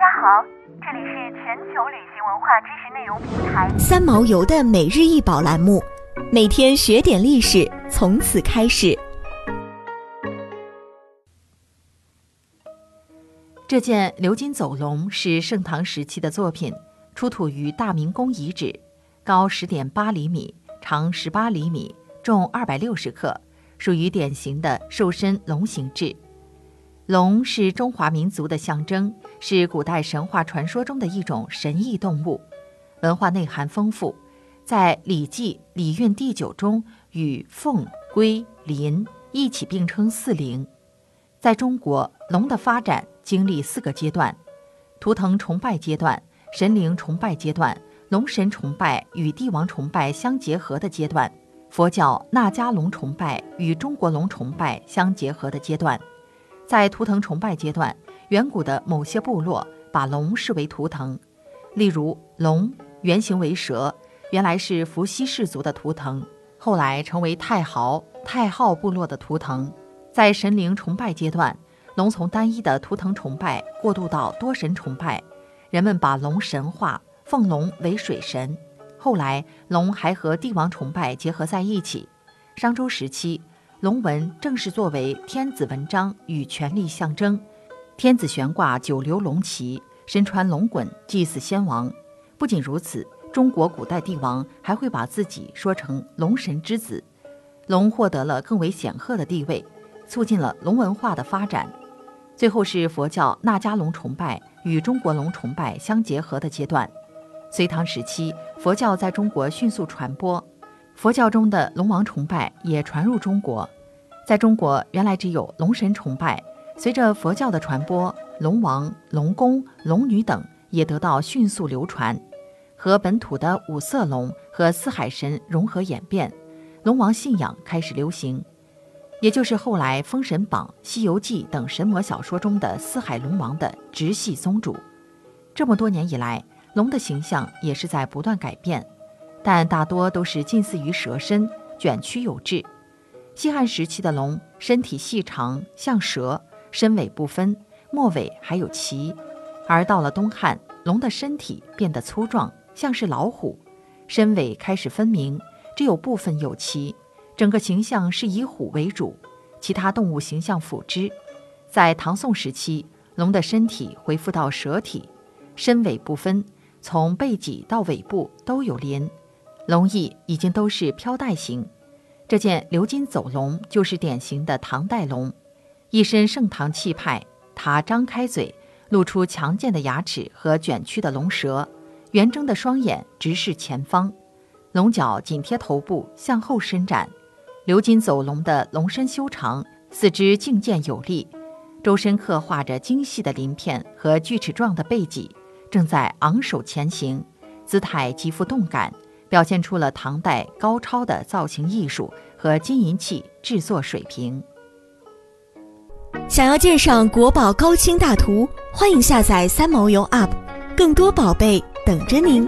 大家好，这里是全球旅行文化知识内容平台三毛游的每日一宝栏目，每天学点历史，从此开始。这件鎏金走龙是盛唐时期的作品，出土于大明宫遗址，高十点八厘米，长十八厘米，重二百六十克，属于典型的瘦身龙形制。龙是中华民族的象征，是古代神话传说中的一种神异动物，文化内涵丰富。在《礼记·礼运第九》中，与凤、龟、麟一起并称四灵。在中国，龙的发展经历四个阶段：图腾崇拜阶段、神灵崇拜阶段、龙神崇拜与帝王崇拜相结合的阶段、佛教那迦龙崇拜与中国龙崇拜相结合的阶段。在图腾崇拜阶段，远古的某些部落把龙视为图腾，例如龙原型为蛇，原来是伏羲氏族的图腾，后来成为太豪、太昊部落的图腾。在神灵崇拜阶段，龙从单一的图腾崇拜过渡到多神崇拜，人们把龙神化，奉龙为水神。后来，龙还和帝王崇拜结合在一起。商周时期。龙纹正是作为天子纹章与权力象征，天子悬挂九流龙旗，身穿龙衮祭祀先王。不仅如此，中国古代帝王还会把自己说成龙神之子，龙获得了更为显赫的地位，促进了龙文化的发展。最后是佛教那迦龙崇拜与中国龙崇拜相结合的阶段。隋唐时期，佛教在中国迅速传播。佛教中的龙王崇拜也传入中国，在中国原来只有龙神崇拜，随着佛教的传播，龙王、龙宫、龙女等也得到迅速流传，和本土的五色龙和四海神融合演变，龙王信仰开始流行，也就是后来《封神榜》《西游记》等神魔小说中的四海龙王的直系宗主。这么多年以来，龙的形象也是在不断改变。但大多都是近似于蛇身，卷曲有致。西汉时期的龙身体细长，像蛇，身尾不分，末尾还有鳍；而到了东汉，龙的身体变得粗壮，像是老虎，身尾开始分明，只有部分有鳍，整个形象是以虎为主，其他动物形象辅之。在唐宋时期，龙的身体恢复到蛇体，身尾不分，从背脊到尾部都有鳞。龙翼已经都是飘带形，这件鎏金走龙就是典型的唐代龙，一身盛唐气派。它张开嘴，露出强健的牙齿和卷曲的龙舌，圆睁的双眼直视前方，龙角紧贴头部向后伸展。鎏金走龙的龙身修长，四肢劲健有力，周身刻画着精细的鳞片和锯齿状的背脊，正在昂首前行，姿态极富动感。表现出了唐代高超的造型艺术和金银器制作水平。想要鉴赏国宝高清大图，欢迎下载三毛游 App，更多宝贝等着您。